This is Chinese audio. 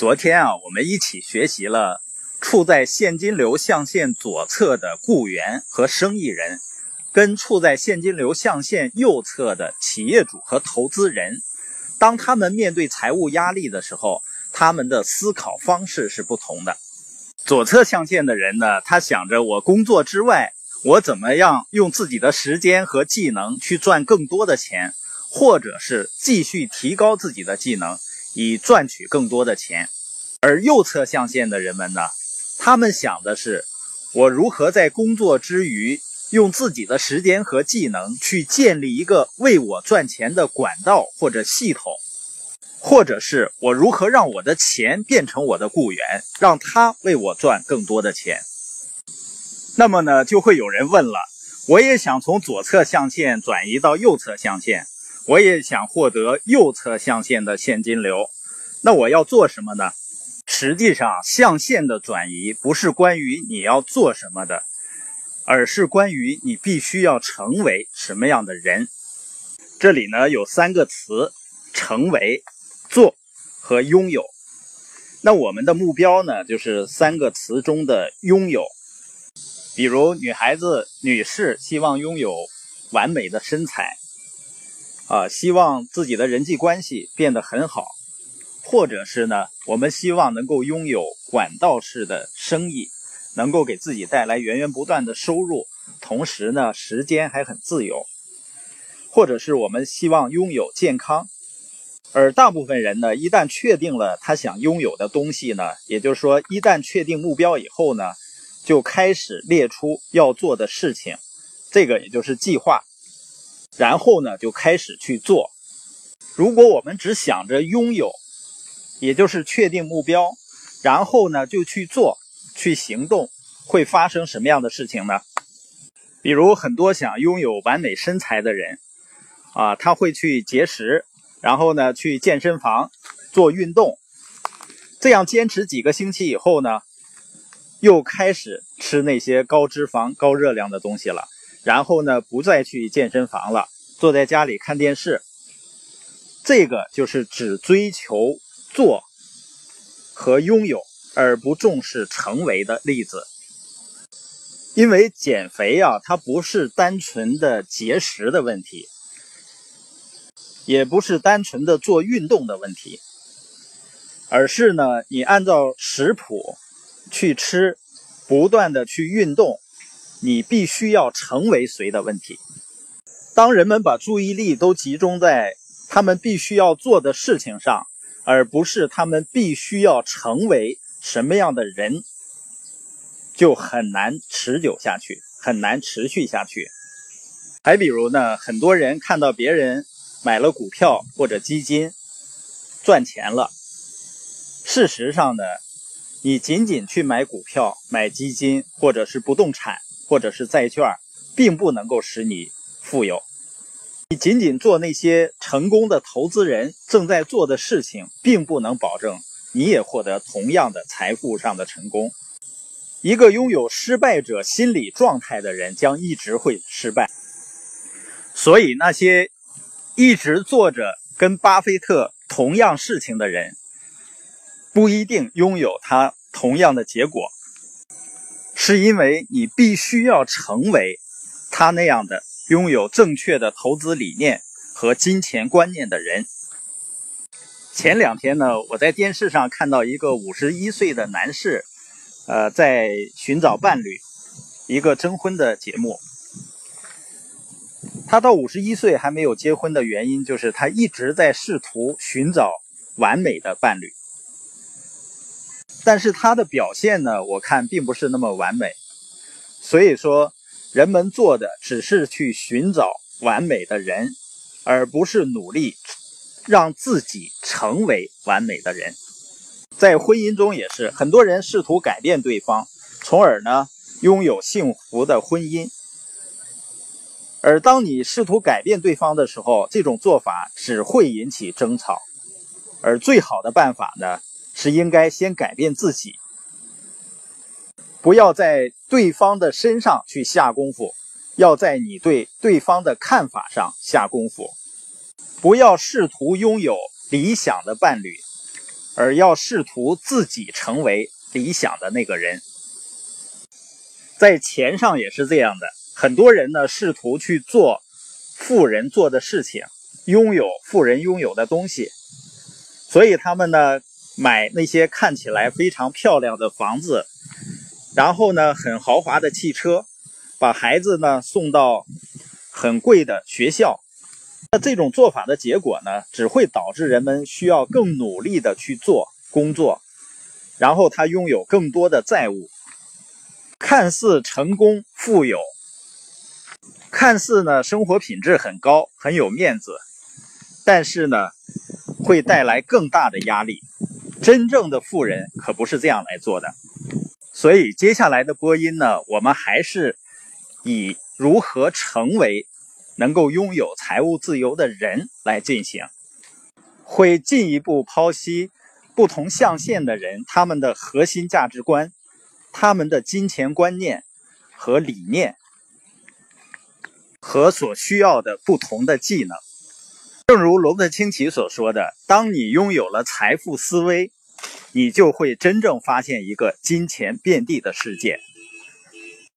昨天啊，我们一起学习了处在现金流象限左侧的雇员和生意人，跟处在现金流象限右侧的企业主和投资人，当他们面对财务压力的时候，他们的思考方式是不同的。左侧象限的人呢，他想着我工作之外，我怎么样用自己的时间和技能去赚更多的钱，或者是继续提高自己的技能。以赚取更多的钱，而右侧象限的人们呢？他们想的是，我如何在工作之余，用自己的时间和技能去建立一个为我赚钱的管道或者系统，或者是我如何让我的钱变成我的雇员，让他为我赚更多的钱。那么呢，就会有人问了：我也想从左侧象限转移到右侧象限。我也想获得右侧象限的现金流，那我要做什么呢？实际上，象限的转移不是关于你要做什么的，而是关于你必须要成为什么样的人。这里呢有三个词：成为、做和拥有。那我们的目标呢，就是三个词中的拥有。比如，女孩子、女士希望拥有完美的身材。啊，希望自己的人际关系变得很好，或者是呢，我们希望能够拥有管道式的生意，能够给自己带来源源不断的收入，同时呢，时间还很自由，或者是我们希望拥有健康。而大部分人呢，一旦确定了他想拥有的东西呢，也就是说，一旦确定目标以后呢，就开始列出要做的事情，这个也就是计划。然后呢，就开始去做。如果我们只想着拥有，也就是确定目标，然后呢就去做、去行动，会发生什么样的事情呢？比如很多想拥有完美身材的人，啊，他会去节食，然后呢去健身房做运动，这样坚持几个星期以后呢，又开始吃那些高脂肪、高热量的东西了。然后呢，不再去健身房了，坐在家里看电视。这个就是只追求做和拥有，而不重视成为的例子。因为减肥啊，它不是单纯的节食的问题，也不是单纯的做运动的问题，而是呢，你按照食谱去吃，不断的去运动。你必须要成为谁的问题？当人们把注意力都集中在他们必须要做的事情上，而不是他们必须要成为什么样的人，就很难持久下去，很难持续下去。还比如呢，很多人看到别人买了股票或者基金赚钱了，事实上呢，你仅仅去买股票、买基金或者是不动产。或者是债券，并不能够使你富有。你仅仅做那些成功的投资人正在做的事情，并不能保证你也获得同样的财富上的成功。一个拥有失败者心理状态的人，将一直会失败。所以，那些一直做着跟巴菲特同样事情的人，不一定拥有他同样的结果。是因为你必须要成为他那样的拥有正确的投资理念和金钱观念的人。前两天呢，我在电视上看到一个五十一岁的男士，呃，在寻找伴侣，一个征婚的节目。他到五十一岁还没有结婚的原因，就是他一直在试图寻找完美的伴侣。但是他的表现呢，我看并不是那么完美，所以说人们做的只是去寻找完美的人，而不是努力让自己成为完美的人。在婚姻中也是，很多人试图改变对方，从而呢拥有幸福的婚姻。而当你试图改变对方的时候，这种做法只会引起争吵，而最好的办法呢？是应该先改变自己，不要在对方的身上去下功夫，要在你对对方的看法上下功夫。不要试图拥有理想的伴侣，而要试图自己成为理想的那个人。在钱上也是这样的，很多人呢试图去做富人做的事情，拥有富人拥有的东西，所以他们呢买那些看起来非常漂亮的房子，然后呢很豪华的汽车，把孩子呢送到很贵的学校。那这种做法的结果呢，只会导致人们需要更努力的去做工作，然后他拥有更多的债务。看似成功富有，看似呢生活品质很高很有面子，但是呢会带来更大的压力。真正的富人可不是这样来做的。所以接下来的播音呢，我们还是以如何成为能够拥有财务自由的人来进行，会进一步剖析不同象限的人他们的核心价值观。他们的金钱观念和理念，和所需要的不同的技能，正如罗伯特清崎所说的：“当你拥有了财富思维，你就会真正发现一个金钱遍地的世界。”